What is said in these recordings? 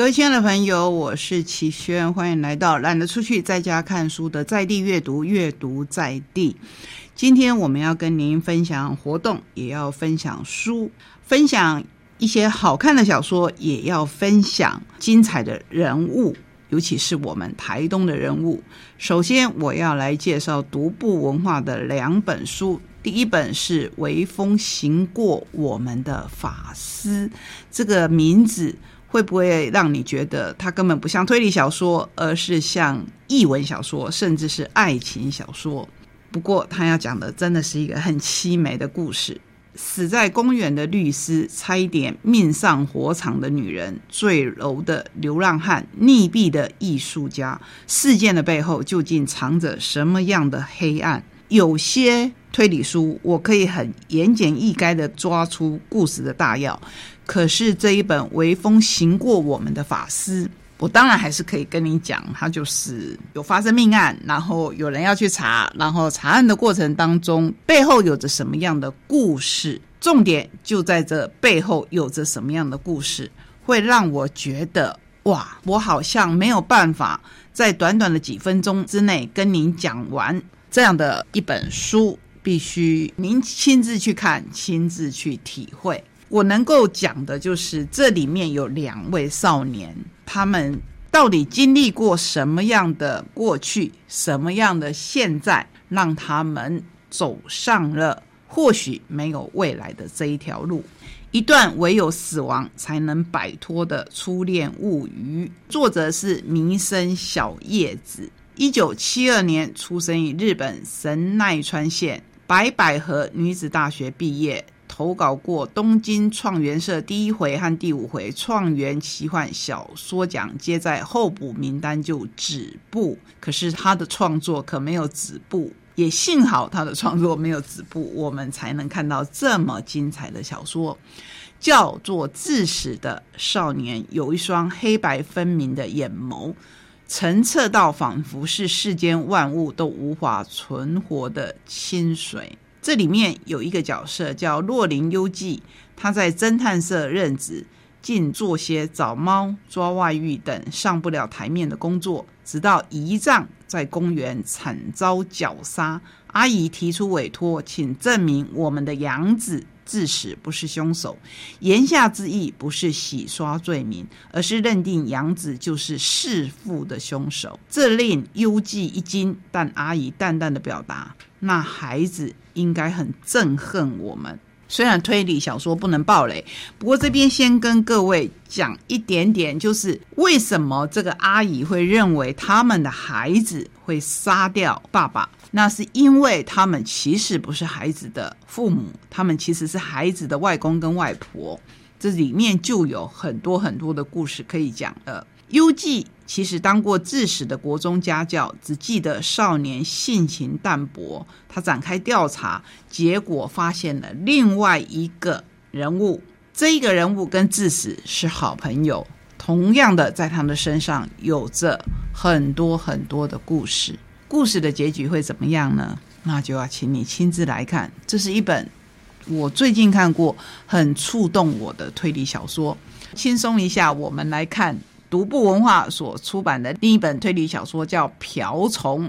各位亲爱的朋友，我是齐轩，欢迎来到懒得出去在家看书的在地阅读，阅读在地。今天我们要跟您分享活动，也要分享书，分享一些好看的小说，也要分享精彩的人物，尤其是我们台东的人物。首先，我要来介绍独步文化的两本书。第一本是《微风行过我们的法师》，这个名字。会不会让你觉得它根本不像推理小说，而是像译文小说，甚至是爱情小说？不过，他要讲的真的是一个很凄美的故事：死在公园的律师，差一点命丧火场的女人，坠楼的流浪汉，溺毙的艺术家。事件的背后究竟藏着什么样的黑暗？有些推理书，我可以很言简意赅的抓出故事的大要。可是这一本《微风行过我们的法师》，我当然还是可以跟你讲，它就是有发生命案，然后有人要去查，然后查案的过程当中，背后有着什么样的故事？重点就在这背后有着什么样的故事，会让我觉得哇，我好像没有办法在短短的几分钟之内跟您讲完这样的一本书，必须您亲自去看，亲自去体会。我能够讲的就是这里面有两位少年，他们到底经历过什么样的过去，什么样的现在，让他们走上了或许没有未来的这一条路，一段唯有死亡才能摆脱的初恋物语。作者是民生小叶子，一九七二年出生于日本神奈川县白百合女子大学毕业。投稿过东京创元社第一回和第五回创元奇幻小说奖，皆在候补名单就止步。可是他的创作可没有止步，也幸好他的创作没有止步，我们才能看到这么精彩的小说。叫做自始的少年，有一双黑白分明的眼眸，澄澈到仿佛是世间万物都无法存活的清水。这里面有一个角色叫洛林优纪，他在侦探社任职，竟做些找猫、抓外遇等上不了台面的工作。直到姨丈在公园惨遭绞杀，阿姨提出委托，请证明我们的养子自始不是凶手。言下之意不是洗刷罪名，而是认定养子就是弑父的凶手。这令幽记一惊，但阿姨淡淡的表达。那孩子应该很憎恨我们。虽然推理小说不能暴雷，不过这边先跟各位讲一点点，就是为什么这个阿姨会认为他们的孩子会杀掉爸爸？那是因为他们其实不是孩子的父母，他们其实是孩子的外公跟外婆。这里面就有很多很多的故事可以讲了。优记其实当过致死的国中家教，只记得少年性情淡薄。他展开调查，结果发现了另外一个人物。这一个人物跟致死是好朋友，同样的在他们的身上有着很多很多的故事。故事的结局会怎么样呢？那就要请你亲自来看。这是一本我最近看过很触动我的推理小说。轻松一下，我们来看。独步文化所出版的另一本推理小说叫《瓢虫》，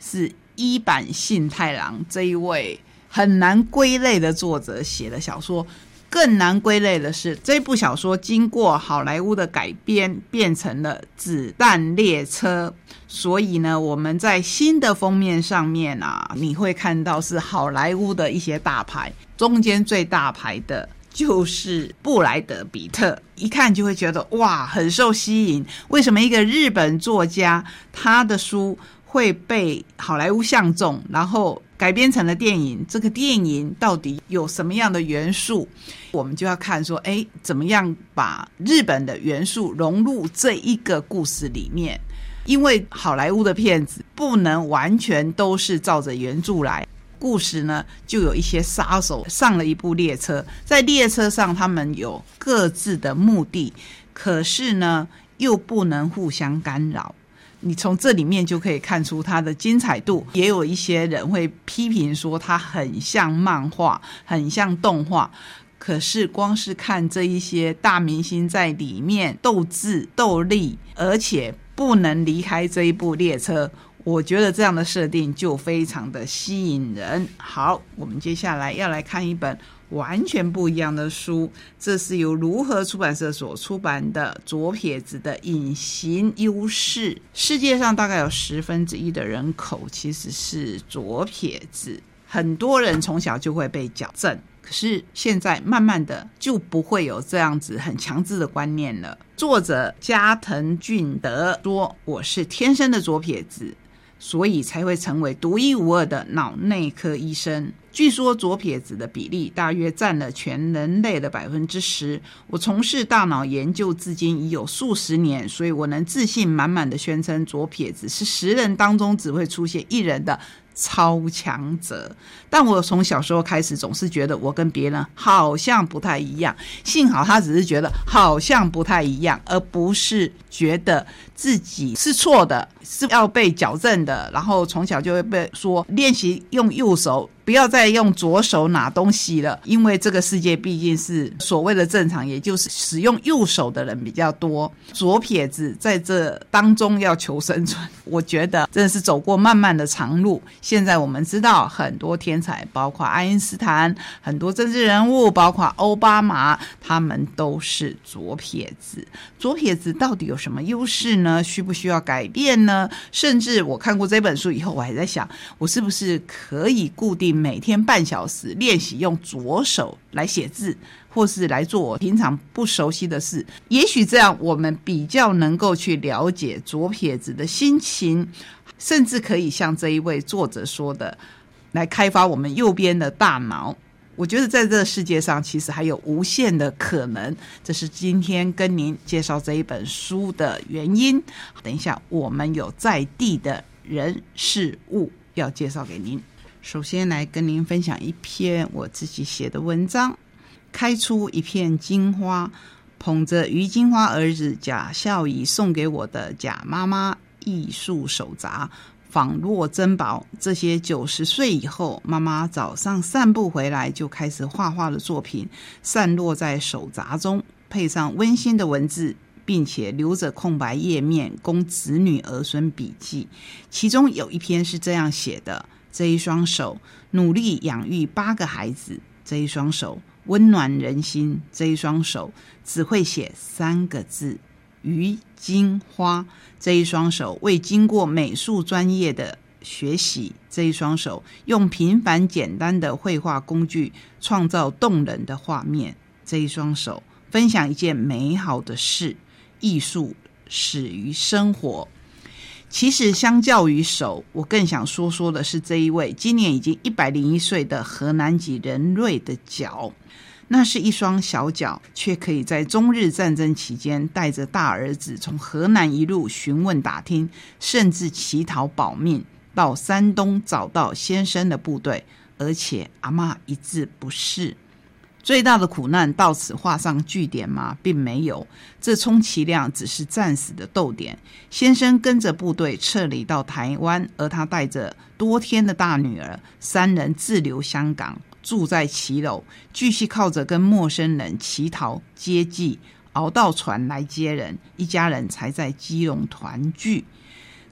是一版信太郎这一位很难归类的作者写的小说。更难归类的是，这部小说经过好莱坞的改编，变成了《子弹列车》。所以呢，我们在新的封面上面啊，你会看到是好莱坞的一些大牌，中间最大牌的。就是布莱德比特，一看就会觉得哇，很受吸引。为什么一个日本作家他的书会被好莱坞相中，然后改编成了电影？这个电影到底有什么样的元素？我们就要看说，哎，怎么样把日本的元素融入这一个故事里面？因为好莱坞的片子不能完全都是照着原著来。故事呢，就有一些杀手上了一部列车，在列车上，他们有各自的目的，可是呢，又不能互相干扰。你从这里面就可以看出它的精彩度。也有一些人会批评说，它很像漫画，很像动画。可是光是看这一些大明星在里面斗智斗力，而且不能离开这一部列车，我觉得这样的设定就非常的吸引人。好，我们接下来要来看一本完全不一样的书，这是由如何出版社所出版的《左撇子的隐形优势》。世界上大概有十分之一的人口其实是左撇子，很多人从小就会被矫正。可是现在慢慢的就不会有这样子很强制的观念了。作者加藤俊德说：“我是天生的左撇子，所以才会成为独一无二的脑内科医生。据说左撇子的比例大约占了全人类的百分之十。我从事大脑研究至今已有数十年，所以我能自信满满的宣称，左撇子是十人当中只会出现一人的。”超强者，但我从小时候开始总是觉得我跟别人好像不太一样。幸好他只是觉得好像不太一样，而不是觉得自己是错的，是要被矫正的。然后从小就会被说练习用右手。不要再用左手拿东西了，因为这个世界毕竟是所谓的正常，也就是使用右手的人比较多。左撇子在这当中要求生存，我觉得真的是走过漫漫的长路。现在我们知道很多天才，包括爱因斯坦，很多政治人物，包括奥巴马，他们都是左撇子。左撇子到底有什么优势呢？需不需要改变呢？甚至我看过这本书以后，我还在想，我是不是可以固定。每天半小时练习用左手来写字，或是来做我平常不熟悉的事。也许这样，我们比较能够去了解左撇子的心情，甚至可以像这一位作者说的，来开发我们右边的大脑。我觉得在这个世界上，其实还有无限的可能。这是今天跟您介绍这一本书的原因。等一下，我们有在地的人事物要介绍给您。首先来跟您分享一篇我自己写的文章，开出一片金花，捧着于金花儿子贾孝仪送给我的贾妈妈艺术手札，仿若珍宝。这些九十岁以后，妈妈早上散步回来就开始画画的作品，散落在手札中，配上温馨的文字，并且留着空白页面供子女儿孙笔记。其中有一篇是这样写的。这一双手努力养育八个孩子，这一双手温暖人心，这一双手只会写三个字“于金花”。这一双手未经过美术专业的学习，这一双手用平凡简单的绘画工具创造动人的画面。这一双手分享一件美好的事，艺术始于生活。其实，相较于手，我更想说说的是这一位今年已经一百零一岁的河南籍人瑞的脚。那是一双小脚，却可以在中日战争期间带着大儿子从河南一路询问打听，甚至乞讨保命，到山东找到先生的部队，而且阿妈一字不识。最大的苦难到此画上句点吗？并没有，这充其量只是暂时的逗点。先生跟着部队撤离到台湾，而他带着多天的大女儿，三人自留香港，住在骑楼，继续靠着跟陌生人乞讨接济，熬到船来接人，一家人才在基隆团聚。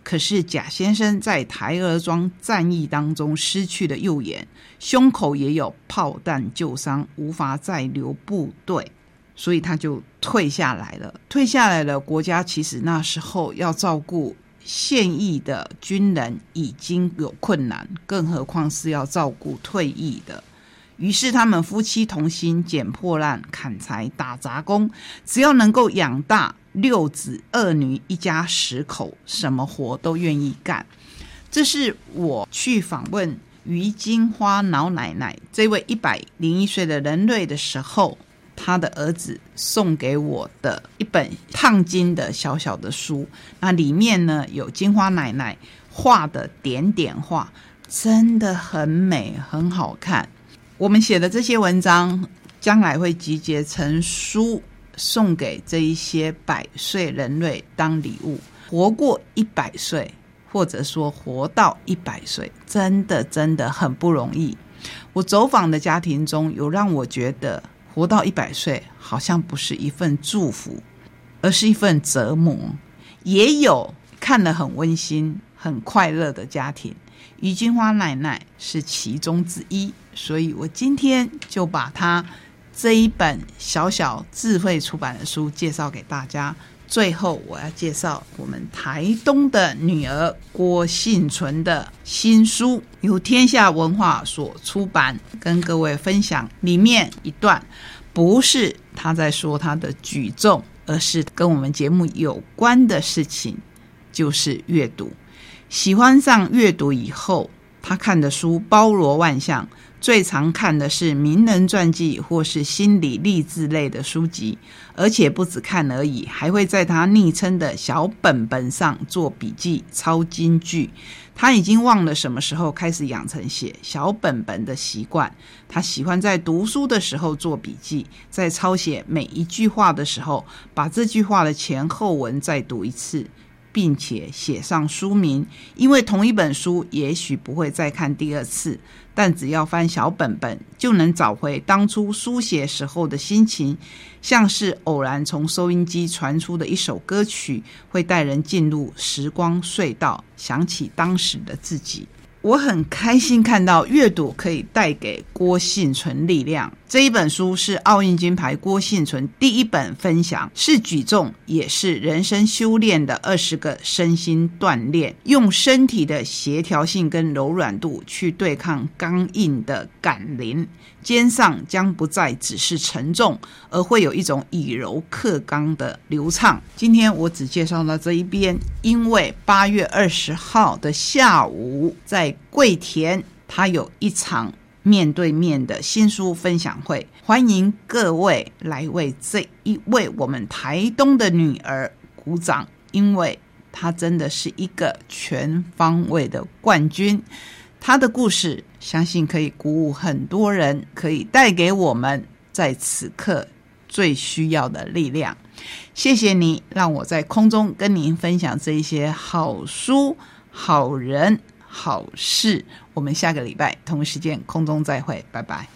可是贾先生在台儿庄战役当中失去了右眼，胸口也有炮弹旧伤，无法再留部队，所以他就退下来了。退下来了，国家其实那时候要照顾现役的军人已经有困难，更何况是要照顾退役的。于是他们夫妻同心，捡破烂、砍柴、打杂工，只要能够养大。六子二女一家十口，什么活都愿意干。这是我去访问于金花老奶奶这位一百零一岁的人类的时候，她的儿子送给我的一本烫金的小小的书。那里面呢有金花奶奶画的点点画，真的很美，很好看。我们写的这些文章，将来会集结成书。送给这一些百岁人类当礼物，活过一百岁，或者说活到一百岁，真的真的很不容易。我走访的家庭中有让我觉得活到一百岁，好像不是一份祝福，而是一份折磨。也有看了很温馨、很快乐的家庭，于金花奶奶是其中之一。所以我今天就把她这一本小小智慧出版的书介绍给大家。最后，我要介绍我们台东的女儿郭幸存的新书，由天下文化所出版，跟各位分享里面一段，不是他在说他的举重，而是跟我们节目有关的事情，就是阅读。喜欢上阅读以后，他看的书包罗万象。最常看的是名人传记或是心理励志类的书籍，而且不止看而已，还会在他昵称的小本本上做笔记、抄金句。他已经忘了什么时候开始养成写小本本的习惯。他喜欢在读书的时候做笔记，在抄写每一句话的时候，把这句话的前后文再读一次。并且写上书名，因为同一本书也许不会再看第二次，但只要翻小本本，就能找回当初书写时候的心情，像是偶然从收音机传出的一首歌曲，会带人进入时光隧道，想起当时的自己。我很开心看到阅读可以带给郭幸存力量。这一本书是奥运金牌郭幸存第一本分享，是举重，也是人生修炼的二十个身心锻炼，用身体的协调性跟柔软度去对抗刚硬的感灵。肩上将不再只是沉重，而会有一种以柔克刚的流畅。今天我只介绍到这一边，因为八月二十号的下午在桂田，他有一场面对面的新书分享会，欢迎各位来为这一位我们台东的女儿鼓掌，因为她真的是一个全方位的冠军。她的故事，相信可以鼓舞很多人，可以带给我们在此刻最需要的力量。谢谢你，让我在空中跟您分享这一些好书、好人、好事。我们下个礼拜同一时间空中再会，拜拜。